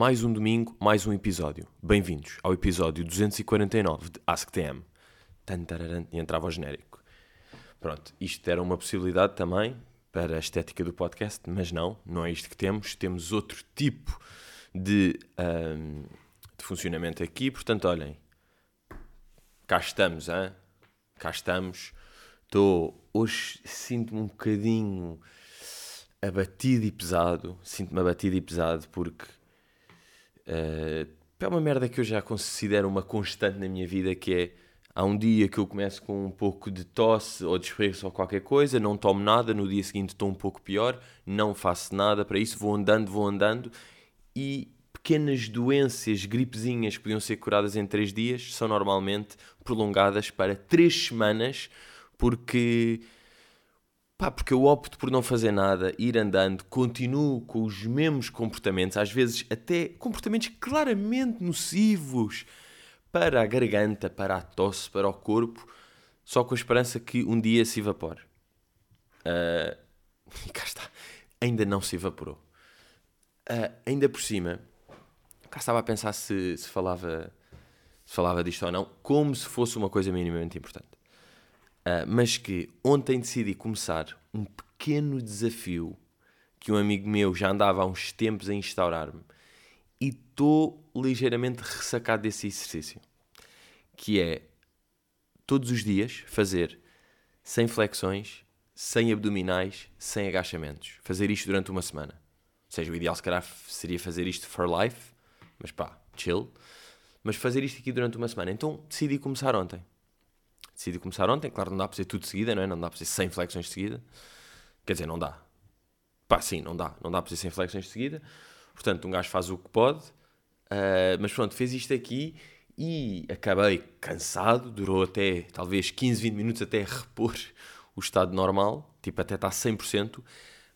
mais um domingo, mais um episódio. Bem-vindos ao episódio 249 de AskTM. E entrava o genérico. Pronto, isto era uma possibilidade também para a estética do podcast, mas não, não é isto que temos. Temos outro tipo de, ahm, de funcionamento aqui, portanto, olhem, cá estamos, hein? cá estamos. Estou, hoje sinto-me um bocadinho abatido e pesado. Sinto-me abatido e pesado porque eh, é uma merda que eu já considero uma constante na minha vida que é há um dia que eu começo com um pouco de tosse ou desprezo ou qualquer coisa, não tomo nada, no dia seguinte estou um pouco pior, não faço nada para isso, vou andando, vou andando e pequenas doenças, gripezinhas que podiam ser curadas em 3 dias são normalmente prolongadas para 3 semanas porque Pá, porque eu opto por não fazer nada, ir andando, continuo com os mesmos comportamentos, às vezes até comportamentos claramente nocivos para a garganta, para a tosse, para o corpo, só com a esperança que um dia se evapore. Ah, e cá está, ainda não se evaporou. Ah, ainda por cima, cá estava a pensar se, se falava, se falava disto ou não, como se fosse uma coisa minimamente importante. Uh, mas que ontem decidi começar um pequeno desafio que um amigo meu já andava há uns tempos a instaurar-me e estou ligeiramente ressacado desse exercício. Que é todos os dias fazer 100 flexões, 100 abdominais, 100 agachamentos. Fazer isto durante uma semana. Ou seja, o ideal se calhar seria fazer isto for life, mas pá, chill. Mas fazer isto aqui durante uma semana. Então decidi começar ontem decidi começar ontem. Claro, não dá para ser tudo de seguida, não é? Não dá para ser 100 flexões de seguida. Quer dizer, não dá. Pá, sim, não dá. Não dá para ser 100 flexões de seguida. Portanto, um gajo faz o que pode. Uh, mas pronto, fez isto aqui e acabei cansado. Durou até talvez 15, 20 minutos até repor o estado normal. Tipo, até está 100%.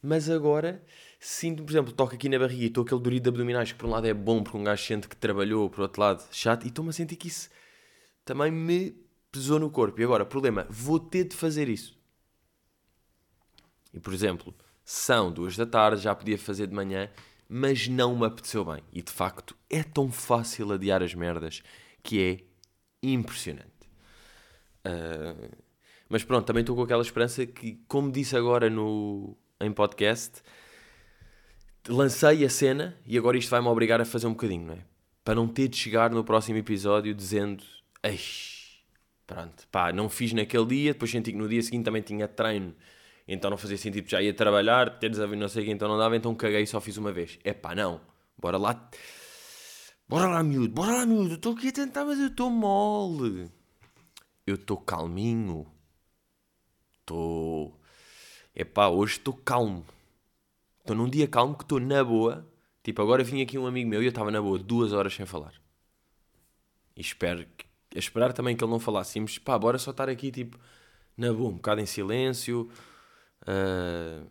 Mas agora sinto, por exemplo, toco aqui na barriga e estou aquele dorido de abdominais que por um lado é bom porque um gajo sente que trabalhou, por outro lado chato. E estou-me a sentir que isso também me pesou no corpo. E agora, problema, vou ter de fazer isso. E, por exemplo, são duas da tarde, já podia fazer de manhã, mas não me apeteceu bem. E, de facto, é tão fácil adiar as merdas que é impressionante. Uh, mas pronto, também estou com aquela esperança que, como disse agora no, em podcast, lancei a cena e agora isto vai-me obrigar a fazer um bocadinho, não é? Para não ter de chegar no próximo episódio dizendo... Eixe, Pronto, pá, não fiz naquele dia, depois senti que no dia seguinte também tinha treino, então não fazia sentido, já ia trabalhar, teres a ver não sei o que, então não dava, então caguei e só fiz uma vez. É pá, não, bora lá, bora lá miúdo, bora lá miúdo, estou aqui a tentar, mas eu estou mole. Eu estou calminho, estou, é pá, hoje estou calmo, estou num dia calmo que estou na boa, tipo agora vinha aqui um amigo meu e eu estava na boa duas horas sem falar. E espero que a esperar também que ele não falasse. Íamos, pá, bora só estar aqui, tipo, na boa, um bocado em silêncio. Uh...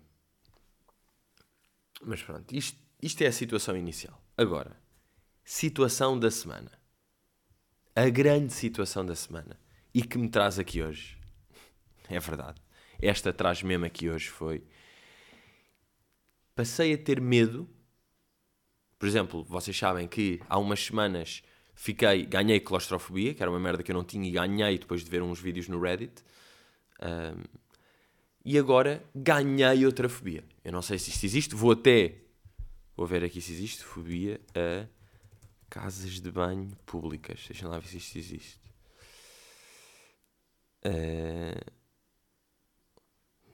Mas pronto, isto, isto é a situação inicial. Agora, situação da semana. A grande situação da semana. E que me traz aqui hoje. É verdade. Esta traz mesmo aqui hoje foi. Passei a ter medo. Por exemplo, vocês sabem que há umas semanas Fiquei, ganhei claustrofobia, que era uma merda que eu não tinha, e ganhei depois de ver uns vídeos no Reddit. Um, e agora ganhei outra fobia. Eu não sei se isto existe, vou até. Vou ver aqui se existe. Fobia a casas de banho públicas. Deixa lá ver se isto existe. Uh,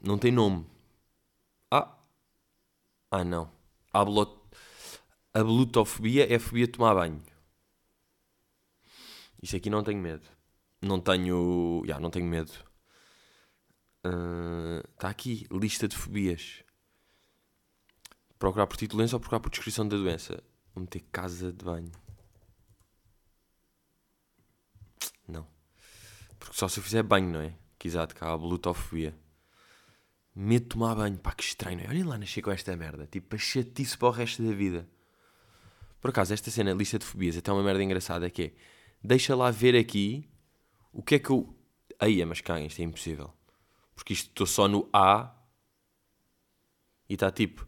não tem nome. Ah! Ah, não. A, blot... a blutofobia é a fobia de tomar banho. Isto aqui não tenho medo. Não tenho. Já, não tenho medo. Está uh, aqui, lista de fobias. Procurar por título ou procurar por descrição da doença? Vou meter casa de banho. Não. Porque só se eu fizer banho, não é? Que exato, cá a blutofobia. Medo de tomar banho. Pá, que estranho, é? Olhem lá, nasci com esta merda. Tipo, a chatice para o resto da vida. Por acaso, esta cena, lista de fobias, é até uma merda engraçada que é deixa lá ver aqui o que é que eu. Aí, mas caga, isto é impossível. Porque isto estou só no A e está tipo.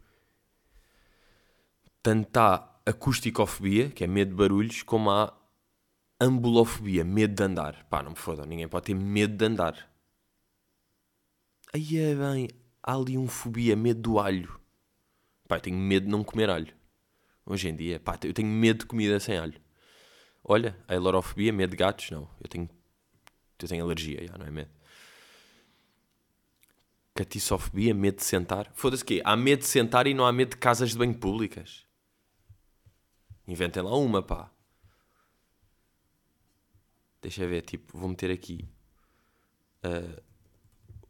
Tanto está acusticofobia, que é medo de barulhos, como há ambulofobia, medo de andar. Pá, não me fodam, ninguém pode ter medo de andar. Aí é bem, há ali um fobia, medo do alho. Pá, eu tenho medo de não comer alho. Hoje em dia, pá, eu tenho medo de comida sem alho. Olha, a elorofobia, medo de gatos, não. Eu tenho, eu tenho alergia, já, não é medo. Catissofobia, medo de sentar. Foda-se quê? Há medo de sentar e não há medo de casas de banho públicas. Inventem lá uma, pá. Deixa ver, tipo, vou meter aqui. Uh,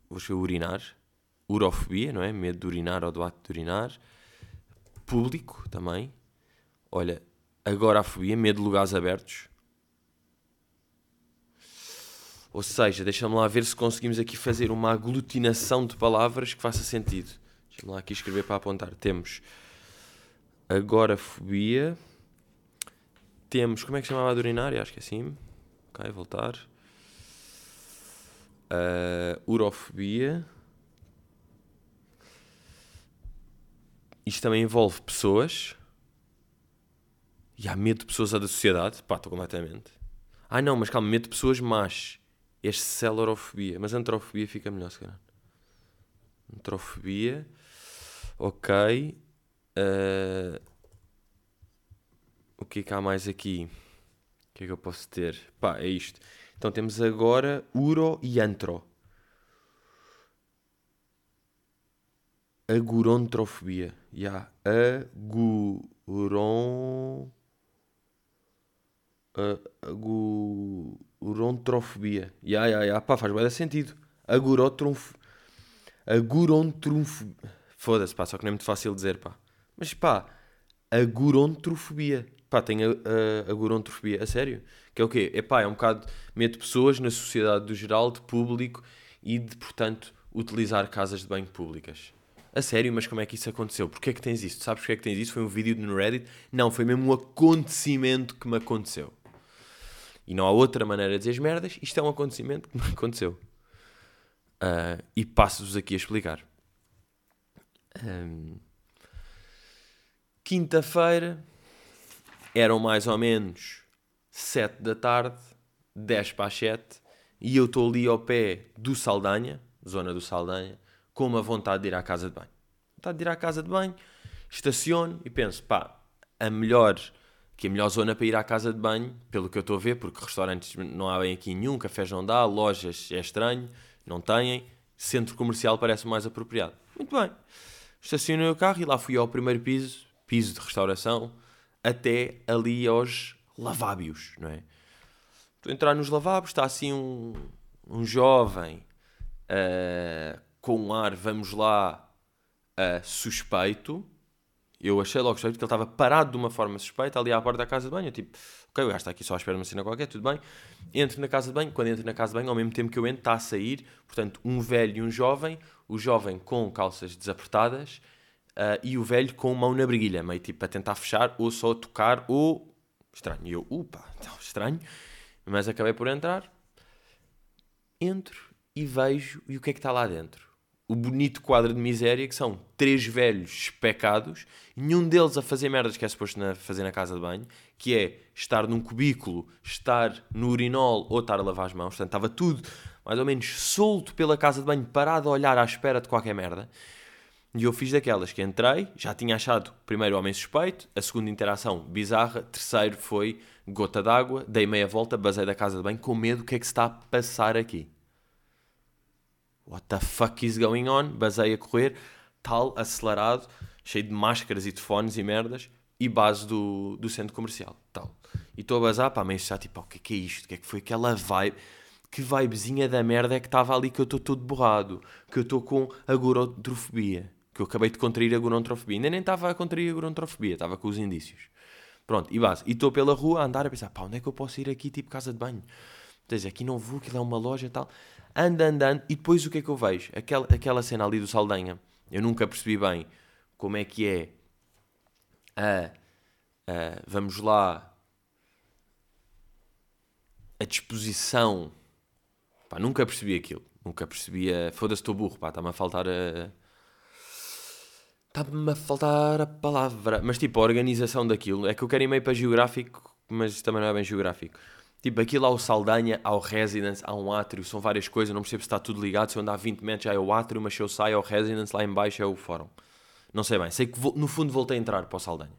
vou urinar. Urofobia, não é? Medo de urinar ou do ato de urinar. Público também. Olha, agorafobia, medo de lugares abertos. Ou seja, deixa-me lá ver se conseguimos aqui fazer uma aglutinação de palavras que faça sentido. Deixa-me lá aqui escrever para apontar. Temos agorafobia. Temos, como é que chamava a urinária? Acho que é assim. Ok, voltar. Uh, urofobia. Isto também envolve pessoas. E há medo de pessoas da sociedade. Pá, estou completamente. Ah, não, mas calma, medo de pessoas más. Este celorofobia. Mas antrofobia fica melhor, se calhar. Antrofobia. Ok. Uh, o que é que há mais aqui? O que é que eu posso ter? Pá, é isto. Então temos agora uro e antro. Agurontrofobia. Ya. Yeah. Aguron agurontrofobia. Ya, ya, ya. Pá, faz bem sentido. Agurotronf... Agurontrofobia. Foda-se, pá, só que não é muito fácil dizer, pá. Mas, pá, agurontrofobia. Pá, tem a, a, agurontrofobia. A sério? Que é o quê? É pá, é um bocado... Mete pessoas na sociedade do geral, de público, e de, portanto, utilizar casas de banho públicas. A sério, mas como é que isso aconteceu? Porquê é que tens isso? Sabes porquê é que tens isso? Foi um vídeo no Reddit? Não, foi mesmo um acontecimento que me aconteceu. E não há outra maneira de dizer as merdas. Isto é um acontecimento que me aconteceu. Uh, e passo-vos aqui a explicar. Um, Quinta-feira, eram mais ou menos 7 da tarde, 10 para as 7, e eu estou ali ao pé do Saldanha, zona do Saldanha, com uma vontade de ir à casa de banho. Vontade de ir à casa de banho, estaciono e penso, pá, a melhor que a melhor zona para ir à casa de banho, pelo que eu estou a ver, porque restaurantes não há bem aqui nenhum, cafés não dá, lojas é estranho, não têm, centro comercial parece mais apropriado. Muito bem. Estacionei o carro e lá fui ao primeiro piso, piso de restauração, até ali aos lavábios, não é? Estou a entrar nos lavabos, está assim um, um jovem uh, com um ar, vamos lá, uh, suspeito, eu achei logo suspeito que ele estava parado de uma forma suspeita ali à porta da casa de banho. Eu, tipo, ok, o gajo está aqui só à espera de uma cena qualquer, tudo bem. Entro na casa de banho. Quando entro na casa de banho, ao mesmo tempo que eu entro, está a sair, portanto, um velho e um jovem. O jovem com calças desapertadas uh, e o velho com mão na briguilha, meio tipo a tentar fechar ou só tocar ou. Estranho. E eu, upa, então, estranho. Mas acabei por entrar. Entro e vejo. E o que é que está lá dentro? O bonito quadro de miséria que são três velhos pecados, nenhum deles a fazer merdas que é suposto na, fazer na casa de banho, que é estar num cubículo, estar no urinol ou estar a lavar as mãos. Portanto, estava tudo mais ou menos solto pela casa de banho, parado a olhar à espera de qualquer merda. E eu fiz daquelas que entrei, já tinha achado primeiro homem suspeito, a segunda interação bizarra, terceiro foi gota d'água, dei meia volta, basei da casa de banho com medo do que é que se está a passar aqui what the fuck is going on? Basei a correr, tal, acelerado, cheio de máscaras e de fones e merdas, e base do, do centro comercial, tal. E estou a bazar, pá, mas já tipo, o que é que é isto? O que é que foi aquela vibe? Que vibezinha da merda é que estava ali que eu estou todo borrado, que eu estou com agorontrofobia, que eu acabei de contrair a agorontrofobia. Ainda nem estava a contrair a agorontrofobia, estava com os indícios. Pronto, e base. E estou pela rua a andar a pensar, pá, onde é que eu posso ir aqui, tipo casa de banho? Quer aqui não vou, aquilo é uma loja e tal anda andando, e depois o que é que eu vejo? Aquela, aquela cena ali do Saldanha, eu nunca percebi bem como é que é a, a vamos lá, a disposição, pá, nunca percebi aquilo, nunca percebi a, foda-se estou burro, pá, está-me a faltar a... Está-me a faltar a palavra. Mas tipo, a organização daquilo. É que eu quero ir meio para geográfico, mas também não é bem geográfico. Tipo, aquilo o Saldanha, há o Residence, há um átrio, são várias coisas, não percebo se está tudo ligado. Se eu andar 20 metros já é o átrio, mas se eu saio é o Residence, lá em baixo é o fórum. Não sei bem. Sei que no fundo voltei a entrar para o Saldanha.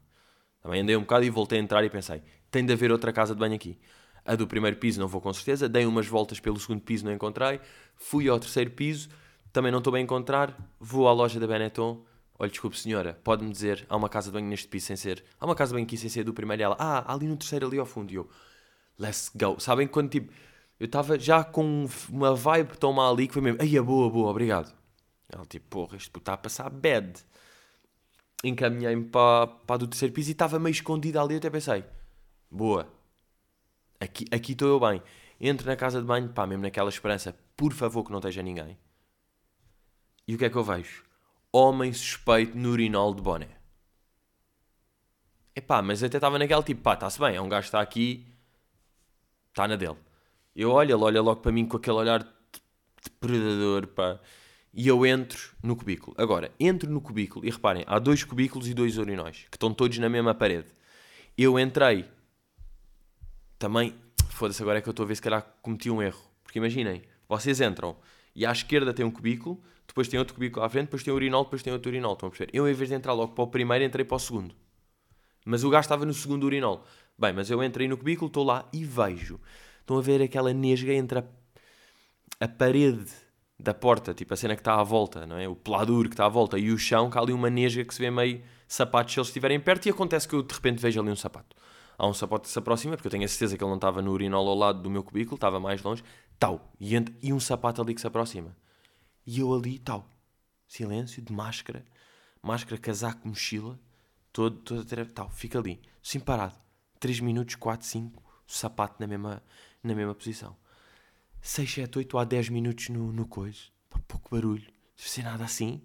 Também andei um bocado e voltei a entrar e pensei, tem de haver outra casa de banho aqui. A do primeiro piso não vou com certeza, dei umas voltas pelo segundo piso, não encontrei. Fui ao terceiro piso, também não estou bem a encontrar. Vou à loja da Benetton olha, desculpe senhora, pode-me dizer, há uma casa de banho neste piso sem ser, há uma casa de banho aqui sem ser do primeiro e ela, ah, ali no terceiro ali ao fundo, e eu, let's go. Sabem quando tipo, eu estava já com uma vibe tão mal ali que foi mesmo, ai, é boa, boa, obrigado. Ela tipo, porra, isto está a passar bad. Encaminhei-me para, para do terceiro piso e estava meio escondida ali, eu até pensei, boa, aqui estou eu bem. Entro na casa de banho, pá, mesmo naquela esperança, por favor que não esteja ninguém. E o que é que eu vejo? homem suspeito no urinol de boné. Epá, mas até estava naquele tipo, pá, está-se bem, é um gajo que está aqui, está na dele. Eu olho, ele olha logo para mim com aquele olhar de predador, pá. E eu entro no cubículo. Agora, entro no cubículo e reparem, há dois cubículos e dois urinóis, que estão todos na mesma parede. Eu entrei, também, foda-se, agora é que eu estou a ver se calhar cometi um erro. Porque imaginem, vocês entram e à esquerda tem um cubículo, depois tem outro cubículo à frente, depois tem o urinol, depois tem outro urinol. Estão a perceber? Eu, em vez de entrar logo para o primeiro, entrei para o segundo. Mas o gajo estava no segundo urinol. Bem, mas eu entrei no cubículo, estou lá e vejo. Estão a ver aquela nesga entre a, a parede da porta, tipo a cena que está à volta, não é? O peladuro que está à volta e o chão, que há ali uma nesga que se vê meio sapatos se eles estiverem perto e acontece que eu de repente vejo ali um sapato. Há um sapato que se aproxima, porque eu tenho a certeza que ele não estava no urinol ao lado do meu cubículo, estava mais longe, tal, e, e um sapato ali que se aproxima. E eu ali, tal, silêncio, de máscara, máscara, casaco, mochila, todo, todo tal, fica ali, sim parado. 3 minutos, 4, 5, sapato na mesma, na mesma posição. 6, 7, 8, há 10 minutos no, no coisa, pouco barulho, sem nada assim,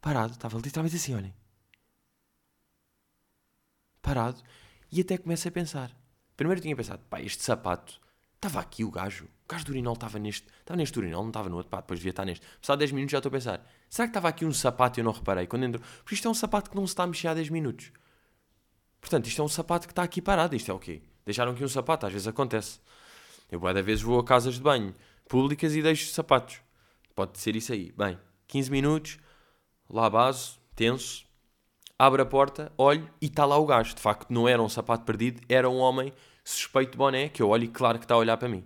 parado, estava literalmente assim, olhem. Parado, e até começo a pensar. Primeiro tinha pensado, pá, este sapato Estava aqui o gajo. O gajo do urinol estava neste. Estava neste urinol, não estava no outro. Pá, depois devia estar neste. Passado 10 minutos já estou a pensar. Será que estava aqui um sapato e eu não reparei? Quando entro. Porque isto é um sapato que não se está a mexer há 10 minutos. Portanto, isto é um sapato que está aqui parado. Isto é o quê? Deixaram aqui um sapato. Às vezes acontece. Eu, boa vezes, vou a casas de banho públicas e deixo sapatos. Pode ser isso aí. Bem, 15 minutos. Lá base. Tenso. Abre a porta, olho e está lá o gajo. De facto, não era um sapato perdido. Era um homem suspeito boné, que eu olho e claro que está a olhar para mim.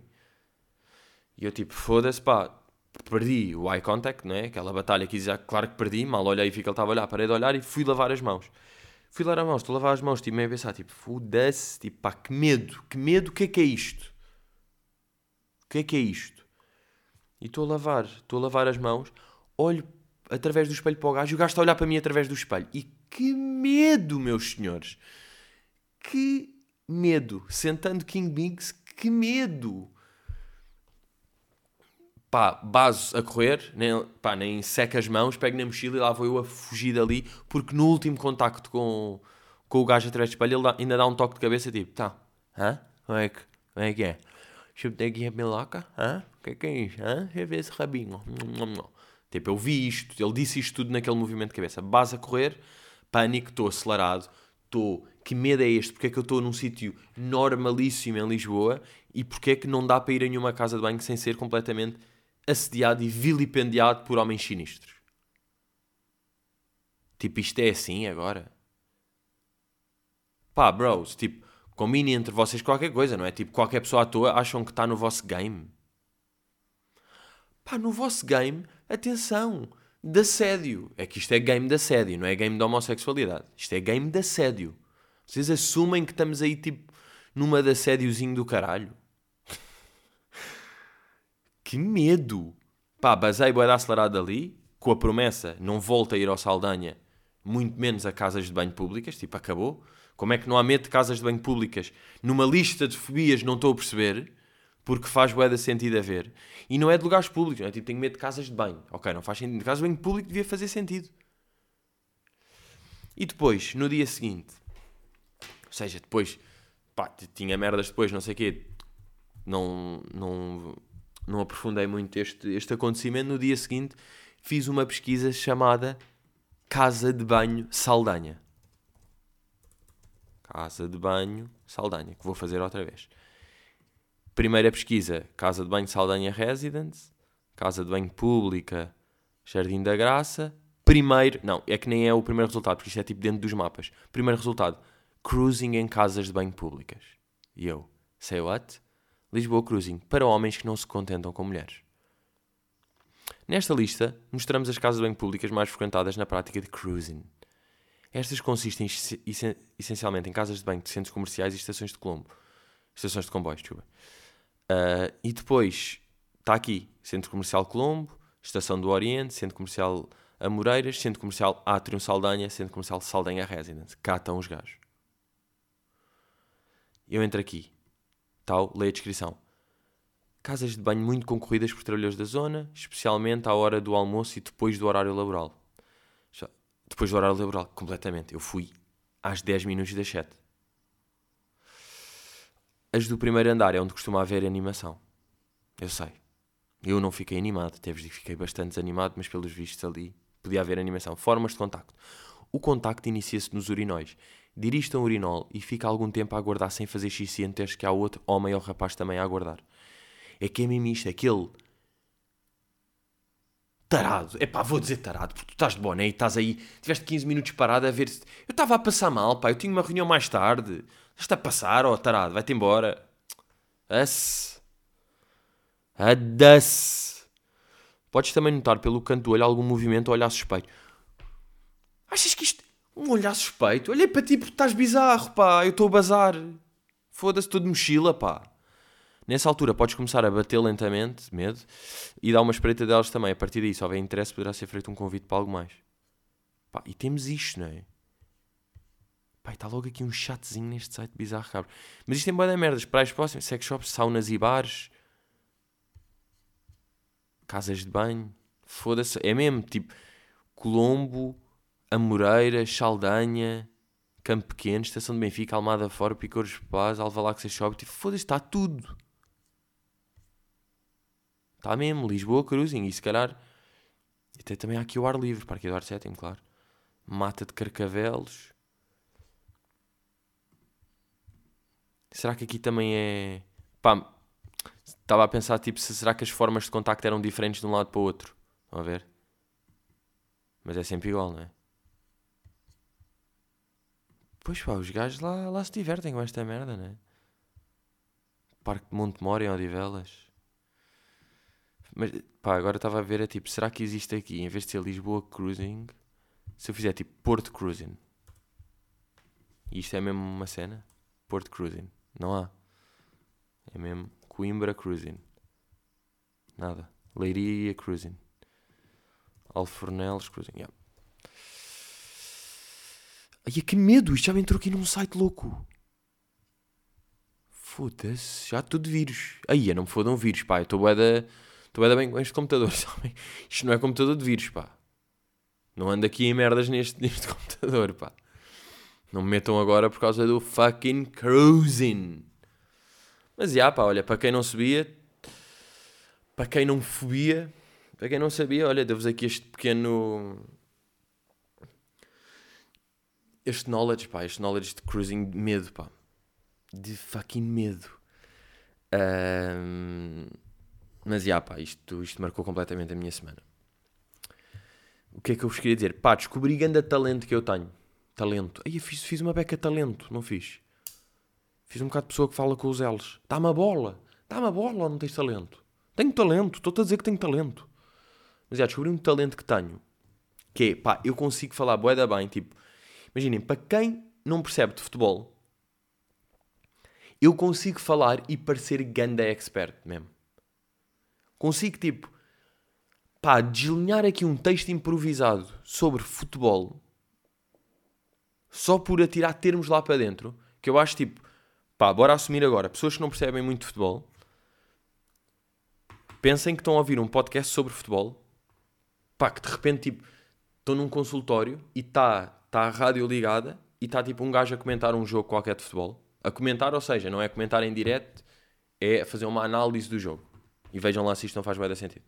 E eu tipo, foda-se, pá, perdi o eye contact, não é? Aquela batalha que dizia, claro que perdi, mal olhei e vi que ele estava a olhar, parei de olhar e fui lavar as mãos. Fui lavar as mãos, estou a lavar as mãos, tipo, meio a pensar, tipo, foda-se, tipo, pá, que medo, que medo, o que é que é isto? O que é que é isto? E estou a lavar, estou a lavar as mãos, olho através do espelho para o gajo e o gajo está a olhar para mim através do espelho. E que medo, meus senhores! Que medo. Sentando King Bigs, que medo! Pá, base a correr, nem, pá, nem seca as mãos, pego na mochila e lá vou eu a fugir dali, porque no último contacto com, com o gajo através do espelho, ele ainda dá um toque de cabeça, tipo, tá, hã? Como é que, como é, que é? Chutei aqui a meloca, hã? O que é que é isso, hã? Deixa eu ver esse rabinho. Tipo, eu vi isto, ele disse isto tudo naquele movimento de cabeça. Base a correr, pânico, estou acelerado, estou que medo é este? Porque é que eu estou num sítio normalíssimo em Lisboa e porque é que não dá para ir a nenhuma casa de banho sem ser completamente assediado e vilipendiado por homens sinistros? Tipo, isto é assim agora? Pá, bros, tipo, combine entre vocês qualquer coisa, não é? Tipo, qualquer pessoa à toa acham que está no vosso game. Pá, no vosso game, atenção, de assédio. É que isto é game de assédio, não é game de homossexualidade. Isto é game de assédio. Vocês assumem que estamos aí tipo numa de assédiozinho do caralho. que medo! Pá, basei boa acelerado ali, com a promessa, não volta a ir ao Saldanha, muito menos a casas de banho públicas, tipo, acabou. Como é que não há medo de casas de banho públicas? Numa lista de fobias não estou a perceber, porque faz de sentido a ver. E não é de lugares públicos, não é? Tipo, tenho medo de casas de banho. Ok, não faz sentido. De casas de banho público devia fazer sentido. E depois, no dia seguinte, seja, depois, pá, tinha merdas depois, não sei o quê. Não, não, não aprofundei muito este, este acontecimento. No dia seguinte, fiz uma pesquisa chamada Casa de Banho Saldanha. Casa de Banho Saldanha, que vou fazer outra vez. Primeira pesquisa, Casa de Banho Saldanha Residence. Casa de Banho Pública Jardim da Graça. Primeiro, não, é que nem é o primeiro resultado, porque isto é tipo dentro dos mapas. Primeiro resultado, cruising em casas de banho públicas. E eu, say what? Lisboa Cruising, para homens que não se contentam com mulheres. Nesta lista, mostramos as casas de banho públicas mais frequentadas na prática de cruising. Estas consistem essencialmente em casas de banho de centros comerciais e estações de Colombo. Estações de comboios, desculpa. Uh, e depois, está aqui, Centro Comercial Colombo, Estação do Oriente, Centro Comercial Amoreiras, Centro Comercial Atrium Saldanha, Centro Comercial Saldanha Residence. Cá estão os gajos. Eu entro aqui. Tal, leio a descrição. Casas de banho muito concorridas por trabalhadores da zona, especialmente à hora do almoço e depois do horário laboral. Depois do horário laboral, completamente. Eu fui às 10 minutos das 7. As do primeiro andar é onde costuma haver animação. Eu sei. Eu não fiquei animado, até vos digo que fiquei bastante desanimado, mas pelos vistos ali podia haver animação. Formas de contacto. O contacto inicia-se nos urinóis. Dirige-te um urinol e fica algum tempo a aguardar sem fazer xixi antes que há outro homem ou rapaz também a aguardar. É que é mesmo isto, aquele tarado. É pá, vou dizer tarado, porque tu estás de boné e estás aí, tiveste 15 minutos parado a ver se. Eu estava a passar mal, pá, eu tinha uma reunião mais tarde. Estás a passar, ó oh, tarado, vai-te embora. As. Adas. Podes também notar pelo canto do olho algum movimento ou olhar suspeito. Achas que isto. Um olhar suspeito? Olhei para ti porque estás bizarro, pá. Eu estou a bazar. Foda-se, estou de mochila, pá. Nessa altura podes começar a bater lentamente, medo, e dar uma espreita delas também. A partir daí, se houver interesse, poderá ser feito um convite para algo mais. Pá, e temos isto, não é? Pá, está logo aqui um chatzinho neste site bizarro, cabra. Mas isto tem boa da merdas. Praias próximas, sex shops, saunas e bares. Casas de banho. Foda-se. É mesmo, tipo, Colombo, Amoreira, Saldanha, Campo Pequeno, Estação de Benfica, Almada Fora, Picouros Paz, Alvalade Shop. Tipo, foda-se, está tudo. Está mesmo, Lisboa, Cruising. E se calhar... Até também há aqui o ar livre, Parque Eduardo VII, claro. Mata de Carcavelos. Será que aqui também é. Pá, estava a pensar, tipo, se será que as formas de contacto eram diferentes de um lado para o outro? A ver? Mas é sempre igual, não é? Pois pá, os gajos lá, lá se divertem com esta merda, não é? Parque de Montemor em Odivelas. Mas pá, agora estava a ver, é tipo, será que existe aqui, em vez de ser Lisboa Cruising, se eu fizer tipo Porto Cruising? E isto é mesmo uma cena? Porto Cruising. Não há. É mesmo Coimbra Cruising. Nada. Leiria Cruising. Alfornelos Cruising. Yeah. Ai, que medo! Isto já me entrou aqui num site louco. Foda-se, já tudo vírus. Aí, não me fodam vírus, pá. Eu estou bué Estou bem com este computador, sabem? Isto não é computador de vírus, pá. Não ando aqui em merdas neste, neste computador, pá. Não me metam agora por causa do fucking cruising. Mas já, pá, olha, para quem não sabia, para quem não fobia, para quem não sabia, olha, deu-vos aqui este pequeno. Este knowledge, pá, este knowledge de cruising de medo, pá. De fucking medo. Um, mas já, pá, isto, isto marcou completamente a minha semana. O que é que eu vos queria dizer? Pá, descobri grande talento que eu tenho. Talento. Aí fiz, fiz uma beca talento, não fiz? Fiz um bocado de pessoa que fala com os L's. Dá-me a bola. Dá-me a bola ou não tens talento? Tenho talento. Estou-te a dizer que tenho talento. Mas já descobri um talento que tenho. Que é, pá, eu consigo falar boeda bem. Tipo, imaginem, para quem não percebe de futebol, eu consigo falar e parecer ganda expert mesmo. Consigo, tipo, pá, deslinhar aqui um texto improvisado sobre futebol só por atirar termos lá para dentro, que eu acho tipo, pá, bora assumir agora, pessoas que não percebem muito de futebol, pensem que estão a ouvir um podcast sobre futebol, pá, que de repente, tipo, estão num consultório e está tá a rádio ligada e está tipo um gajo a comentar um jogo qualquer de futebol. A comentar, ou seja, não é comentar em direto, é fazer uma análise do jogo. E vejam lá se isto não faz bem sentido.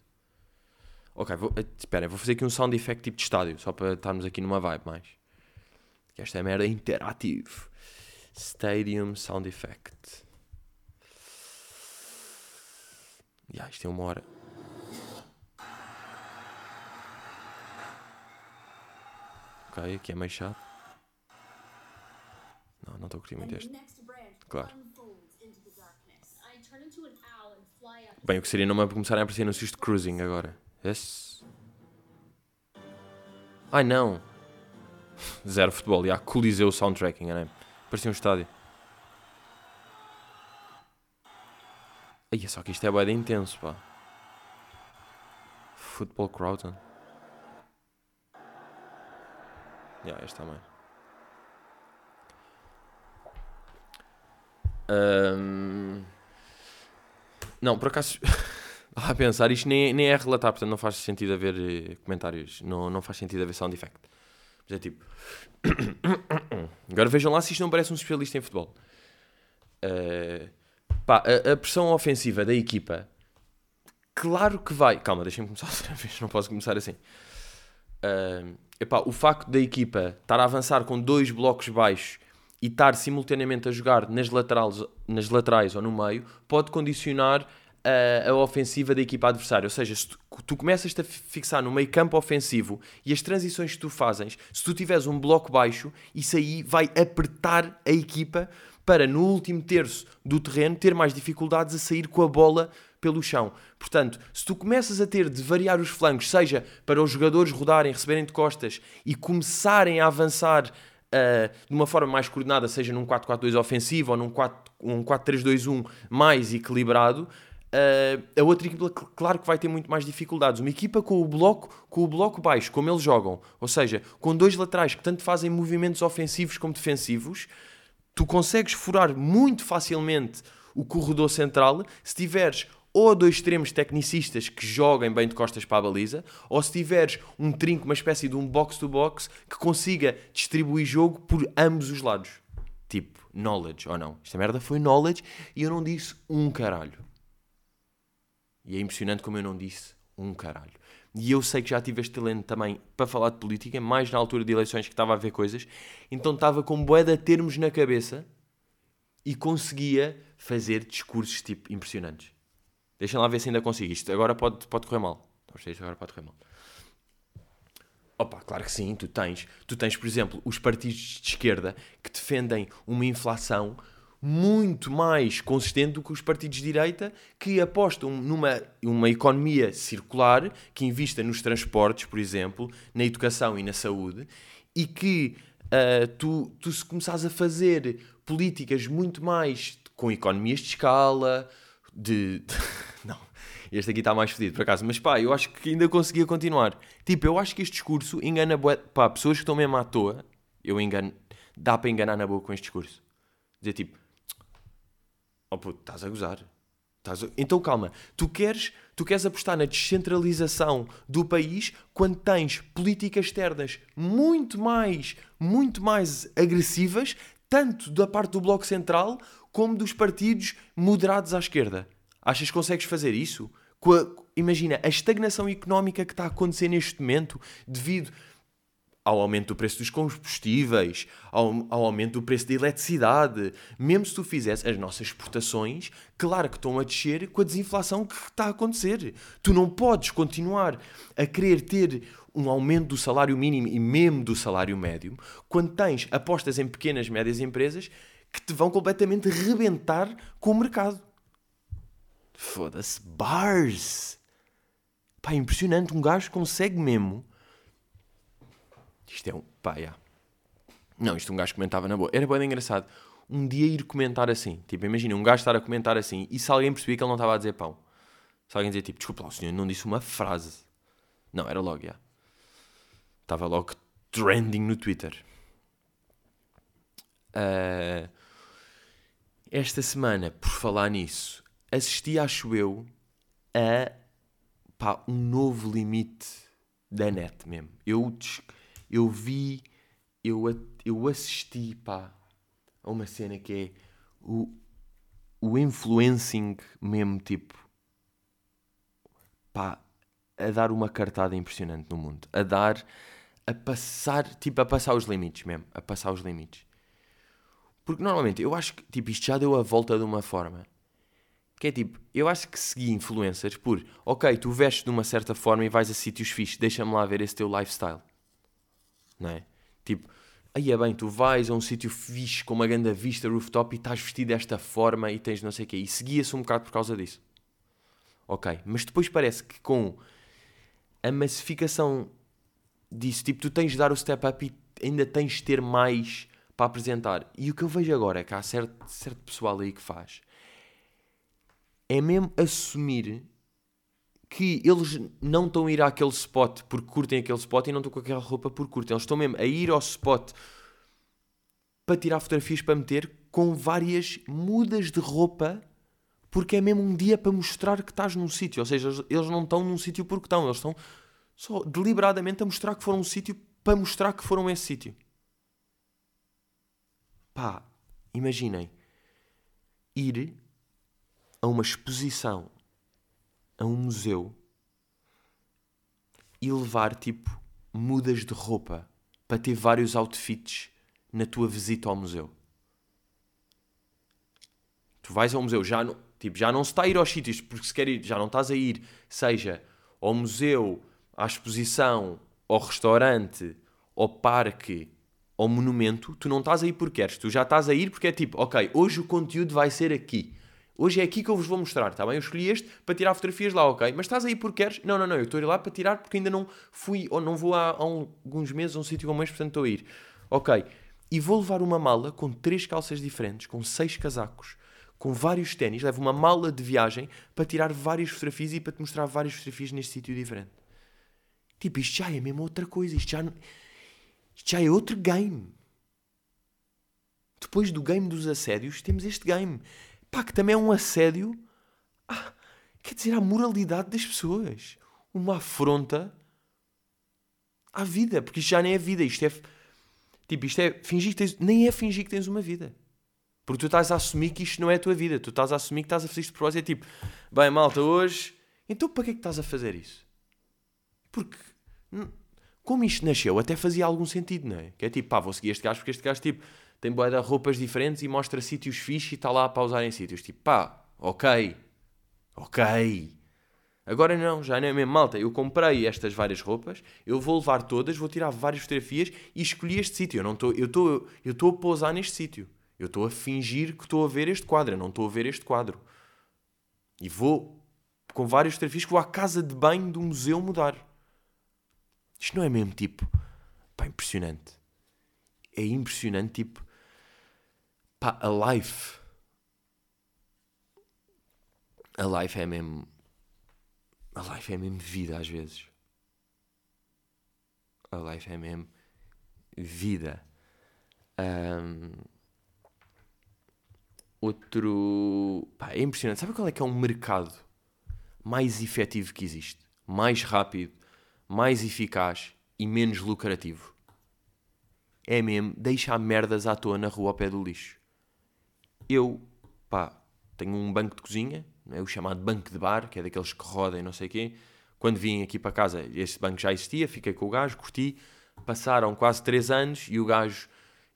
Ok, vou, eh, espera, vou fazer aqui um sound effect tipo de estádio, só para estarmos aqui numa vibe mais. Esta é merda interativo. Stadium Sound Effect. Yeah, isto é uma hora. Ok, aqui é meio chato. Não, não estou a curtir muito este. Claro. Bem, o que seria não me começarem a aparecer anúncios de cruising agora. Yes. Ai não! Zero futebol, e há Coliseu Soundtracking, enganei Parecia um estádio. Ai, só que isto é bem intenso, pá. Football Crowdon. Yeah, este também. Um... Não, por acaso, a pensar, isto nem, nem é relatar, portanto não faz sentido haver eh, comentários, não, não faz sentido haver sound effect. Mas é tipo. Agora vejam lá se isto não parece um especialista em futebol. Uh, pá, a, a, pressão ofensiva da equipa, claro que vai. Calma, deixem-me começar outra vez, não posso começar assim. Uh, epá, o facto da equipa estar a avançar com dois blocos baixos e estar simultaneamente a jogar nas laterais, nas laterais ou no meio pode condicionar a, a, ofensiva da equipa adversária. Ou seja, se tu, tu começas-te a fixar no meio campo ofensivo e as transições que tu fazes, se tu tiveres um bloco baixo, isso aí vai apertar a equipa para no último terço do terreno ter mais dificuldades a sair com a bola pelo chão. Portanto, se tu começas a ter de variar os flancos, seja para os jogadores rodarem, receberem de costas e começarem a avançar uh, de uma forma mais coordenada, seja num 4-4-2 ofensivo ou num 4-3-2-1 mais equilibrado, Uh, a outra equipa, claro que vai ter muito mais dificuldades. Uma equipa com o bloco, com o bloco baixo, como eles jogam, ou seja, com dois laterais que tanto fazem movimentos ofensivos como defensivos, tu consegues furar muito facilmente o corredor central se tiveres ou dois extremos tecnicistas que joguem bem de costas para a baliza, ou se tiveres um trinco, uma espécie de um box-to-box -box, que consiga distribuir jogo por ambos os lados. Tipo, knowledge ou não. Esta merda foi knowledge e eu não disse um caralho. E é impressionante como eu não disse um caralho. E eu sei que já tive este talento também para falar de política, mais na altura de eleições que estava a ver coisas, então estava com boeda termos na cabeça e conseguia fazer discursos tipo impressionantes. Deixem lá ver se ainda consigo. Isto agora pode, pode correr mal. Isto agora pode correr mal. Opa, claro que sim, tu tens. Tu tens, por exemplo, os partidos de esquerda que defendem uma inflação muito mais consistente do que os partidos de direita que apostam numa uma economia circular, que invista nos transportes, por exemplo, na educação e na saúde, e que uh, tu, tu se começares a fazer políticas muito mais com economias de escala, de... não, este aqui está mais fedido, por acaso. Mas pá, eu acho que ainda conseguia continuar. Tipo, eu acho que este discurso engana... Pá, pessoas que estão mesmo à toa, eu engano... Dá para enganar na boa com este discurso. Dizer tipo Oh puto, estás a gozar. Estás a... Então calma, tu queres, tu queres apostar na descentralização do país quando tens políticas externas muito mais, muito mais agressivas, tanto da parte do Bloco Central como dos partidos moderados à esquerda. Achas que consegues fazer isso? A, imagina a estagnação económica que está a acontecer neste momento devido ao aumento do preço dos combustíveis, ao, ao, aumento do preço da eletricidade. Mesmo se tu fizesse as nossas exportações, claro que estão a descer com a desinflação que está a acontecer. Tu não podes continuar a querer ter um aumento do salário mínimo e mesmo do salário médio quando tens apostas em pequenas e médias empresas que te vão completamente rebentar com o mercado. Foda-se, bars! Pá, impressionante, um gajo consegue mesmo isto é um. pá, yeah. Não, isto um gajo comentava na boa. Era bem engraçado. Um dia ir comentar assim. Tipo, imagina um gajo estar a comentar assim e se alguém percebia que ele não estava a dizer pão. Se alguém dizia tipo, desculpa lá, o senhor não disse uma frase. Não, era logo, já. Yeah. Estava logo trending no Twitter. Uh, esta semana, por falar nisso, assisti, acho eu, a pá, um novo limite da net mesmo. Eu eu vi, eu, eu assisti, pá, a uma cena que é o, o influencing mesmo, tipo, pá, a dar uma cartada impressionante no mundo. A dar, a passar, tipo, a passar os limites mesmo. A passar os limites. Porque normalmente eu acho que, tipo, isto já deu a volta de uma forma. Que é tipo, eu acho que segui influencers por, ok, tu vestes de uma certa forma e vais a sítios fixos, deixa-me lá ver esse teu lifestyle. Não é? Tipo, aí é bem, tu vais a um sítio fixe com uma grande vista rooftop e estás vestido desta forma e tens não sei o quê. E seguia-se um bocado por causa disso. Ok, mas depois parece que com a massificação disso, tipo, tu tens de dar o step up e ainda tens de ter mais para apresentar. E o que eu vejo agora é que há certo, certo pessoal aí que faz é mesmo assumir que eles não estão a ir àquele spot porque curtem aquele spot e não estão com aquela roupa porque curtem. Eles estão mesmo a ir ao spot para tirar fotografias para meter com várias mudas de roupa porque é mesmo um dia para mostrar que estás num sítio. Ou seja, eles não estão num sítio porque estão, eles estão só deliberadamente a mostrar que foram um sítio para mostrar que foram esse sítio. Pá, imaginem ir a uma exposição, a um museu e levar tipo mudas de roupa para ter vários outfits na tua visita ao museu. Tu vais ao museu, já não, tipo, já não se está a ir aos sítios, porque se quer ir, já não estás a ir, seja ao museu, à exposição, ao restaurante, ao parque, ao monumento, tu não estás a ir porque queres, tu já estás a ir porque é tipo, ok, hoje o conteúdo vai ser aqui. Hoje é aqui que eu vos vou mostrar, está bem? Eu escolhi este para tirar fotografias lá, ok? Mas estás aí porque queres? Não, não, não, eu estou a ir lá para tirar porque ainda não fui, ou não vou há, há alguns meses a um sítio como este, portanto estou a ir. Ok. E vou levar uma mala com três calças diferentes, com seis casacos, com vários ténis, levo uma mala de viagem para tirar várias fotografias e para te mostrar várias fotografias neste sítio diferente. Tipo, isto já é mesmo outra coisa, isto já, isto já é outro game. Depois do game dos assédios, temos este game. Pá, que também é um assédio. Ah, quer dizer, à moralidade das pessoas. Uma afronta à vida. Porque isto já nem é vida. Isto é. Tipo, isto é fingir que tens. Nem é fingir que tens uma vida. Porque tu estás a assumir que isto não é a tua vida. Tu estás a assumir que estás a fazer isto de propósito. É tipo, bem, malta, hoje. Então para que é que estás a fazer isso? Porque. Como isto nasceu, até fazia algum sentido, não é? Que é tipo, pá, vou seguir este gajo porque este gajo, tipo, tem boé de roupas diferentes e mostra sítios fixos e está lá a pausar em sítios. Tipo, pá, ok, ok. Agora não, já não é mesmo malta. Eu comprei estas várias roupas, eu vou levar todas, vou tirar várias fotografias e escolhi este sítio. Eu não estou, eu estou, eu estou a pousar neste sítio. Eu estou a fingir que estou a ver este quadro, eu não estou a ver este quadro. E vou com várias fotografias que vou à casa de banho do museu mudar. Isto não é mesmo tipo, pá, impressionante. É impressionante, tipo, Pá, a life. A life é mesmo. A life é mesmo vida às vezes. A life é mesmo vida. Um, outro. Pá, é impressionante. Sabe qual é que é um mercado mais efetivo que existe? Mais rápido, mais eficaz e menos lucrativo? É mesmo deixar merdas à toa na rua ao pé do lixo eu, pá, tenho um banco de cozinha, é o chamado banco de bar, que é daqueles que rodem, não sei o quê. Quando vim aqui para casa, este banco já existia, fiquei com o gajo, curti. Passaram quase 3 anos e o gajo,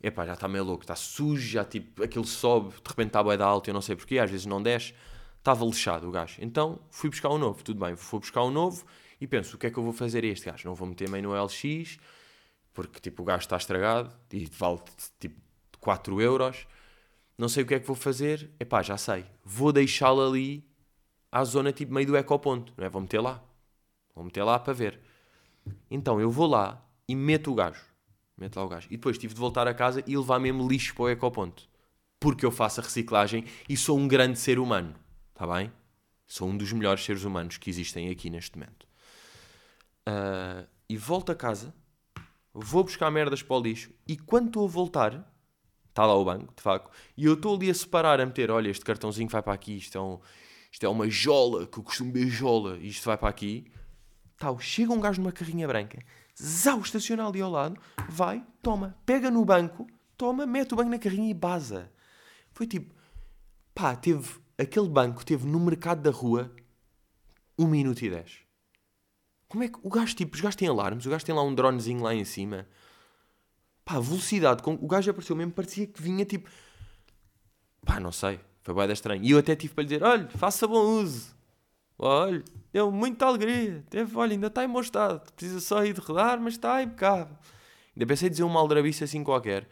epá, já está meio louco, está sujo, já tipo, aquilo sobe, de repente está a da alta, eu não sei porquê, às vezes não desce. Estava lixado o gajo. Então fui buscar um novo, tudo bem, fui buscar um novo e penso, o que é que eu vou fazer a este gajo? Não vou meter meio no LX, porque tipo, o gajo está estragado e vale tipo 4 euros não sei o que é que vou fazer, epá, já sei, vou deixá-lo ali à zona tipo meio do ecoponto, não é? Vou meter lá, vou meter lá para ver. Então eu vou lá e meto o gajo, meto lá o gajo. E depois tive de voltar a casa e levar mesmo lixo para o ecoponto. Porque eu faço a reciclagem e sou um grande ser humano, está bem? Sou um dos melhores seres humanos que existem aqui neste momento. Uh, e volto a casa, vou buscar merdas para o lixo e quando estou a voltar Está lá o banco, de facto. E eu estou ali a separar, a meter: olha, este cartãozinho vai para aqui, isto é, um, isto é uma jola, que eu costumo ver jola, e isto vai para aqui. Tal, chega um gajo numa carrinha branca, zau, estaciona ali ao lado, vai, toma, pega no banco, toma, mete o banco na carrinha e baza. Foi tipo, pá, teve, aquele banco teve no mercado da rua 1 minuto e 10. Como é que o gajo, tipo, os gajos têm alarmes, o gajo tem lá um dronezinho lá em cima. Pá, velocidade com o gajo apareceu mesmo, parecia que vinha tipo. Pá, não sei, foi bem estranho. E eu até tive para lhe dizer: olha, faça bom uso. Olha, deu muita alegria. Teve, olha, ainda está em bom estado. Precisa só ir de rodar, mas está impecável. Ainda pensei dizer uma aldrabice assim qualquer.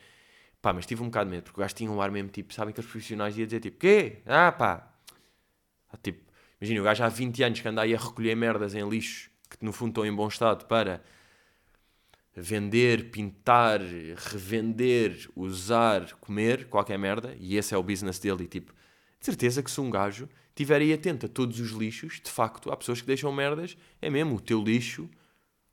Pá, mas tive um bocado de medo, porque o gajo tinha um ar mesmo tipo, sabem que os profissionais iam dizer tipo, quê? Ah, pá. Ah, tipo, imagina, o gajo há 20 anos que anda aí a recolher merdas em lixo, que no fundo estão em bom estado, para vender, pintar, revender, usar, comer, qualquer merda, e esse é o business dele, e tipo, de certeza que se um gajo estiver aí atento a todos os lixos, de facto, há pessoas que deixam merdas, é mesmo, o teu lixo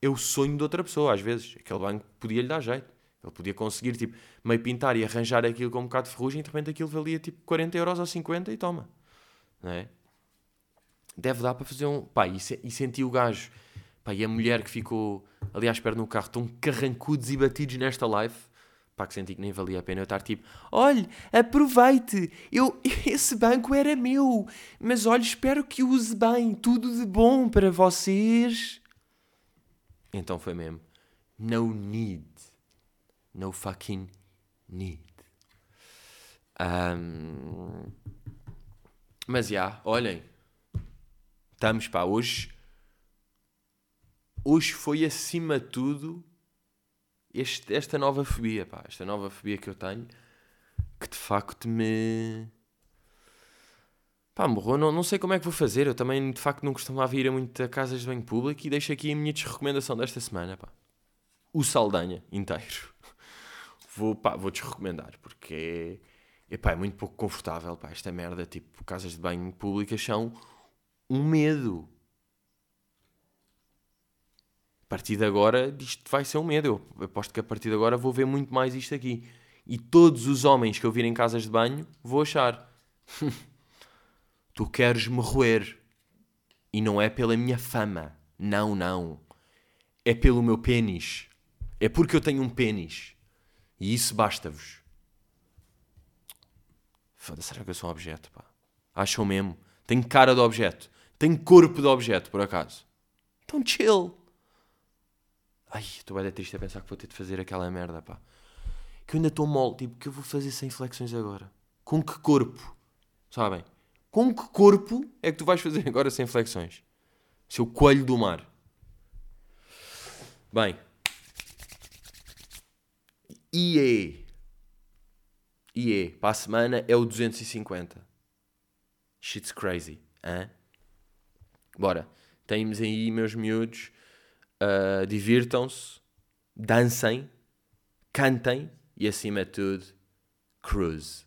é o sonho de outra pessoa, às vezes. Aquele banco podia lhe dar jeito. Ele podia conseguir, tipo, meio pintar e arranjar aquilo com um bocado de ferrugem e de repente aquilo valia, tipo, 40 euros ou 50 e toma. Não é? Deve dar para fazer um... Pá, e, se... e senti o gajo... Pá, e a mulher que ficou ali à espera no carro, tão carrancudos e batidos nesta live... Pá, que senti que nem valia a pena eu estar tipo... Olhe, aproveite! Eu... Esse banco era meu! Mas olha, espero que use bem. Tudo de bom para vocês. Então foi mesmo. No need. No fucking need. Um, mas já, yeah, olhem. Estamos, pá, hoje. Hoje foi acima de tudo este, esta nova fobia, pá. Esta nova fobia que eu tenho. Que de facto me. Pá, morreu, não, não sei como é que vou fazer. Eu também, de facto, não costumava ir a muito a casas de banho público e deixo aqui a minha desrecomendação desta semana, pá. O Saldanha inteiro vou, pá, vou desrecomendar, porque é, epá, é muito pouco confortável, pá, esta merda, tipo, casas de banho públicas são um medo. A partir de agora, isto vai ser um medo. Eu aposto que a partir de agora vou ver muito mais isto aqui. E todos os homens que eu vir em casas de banho, vou achar. tu queres me roer. E não é pela minha fama. Não, não. É pelo meu pênis. É porque eu tenho um pênis. E isso basta-vos. Foda-se, será que eu sou um objeto, pá? Acham mesmo? Tenho cara de objeto. Tenho corpo de objeto, por acaso. Então chill. Ai, estou bem triste a pensar que vou ter de fazer aquela merda, pá. Que eu ainda estou mole. Tipo, que eu vou fazer sem flexões agora? Com que corpo? Sabem? Com que corpo é que tu vais fazer agora sem flexões? Seu coelho do mar. Bem, EA. EA. Para a semana é o 250. Shit's crazy. Hein? Bora. Temos aí, meus miúdos. Uh, Divirtam-se. Dancem. Cantem. E acima de tudo, cruise.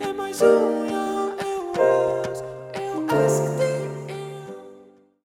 É mais um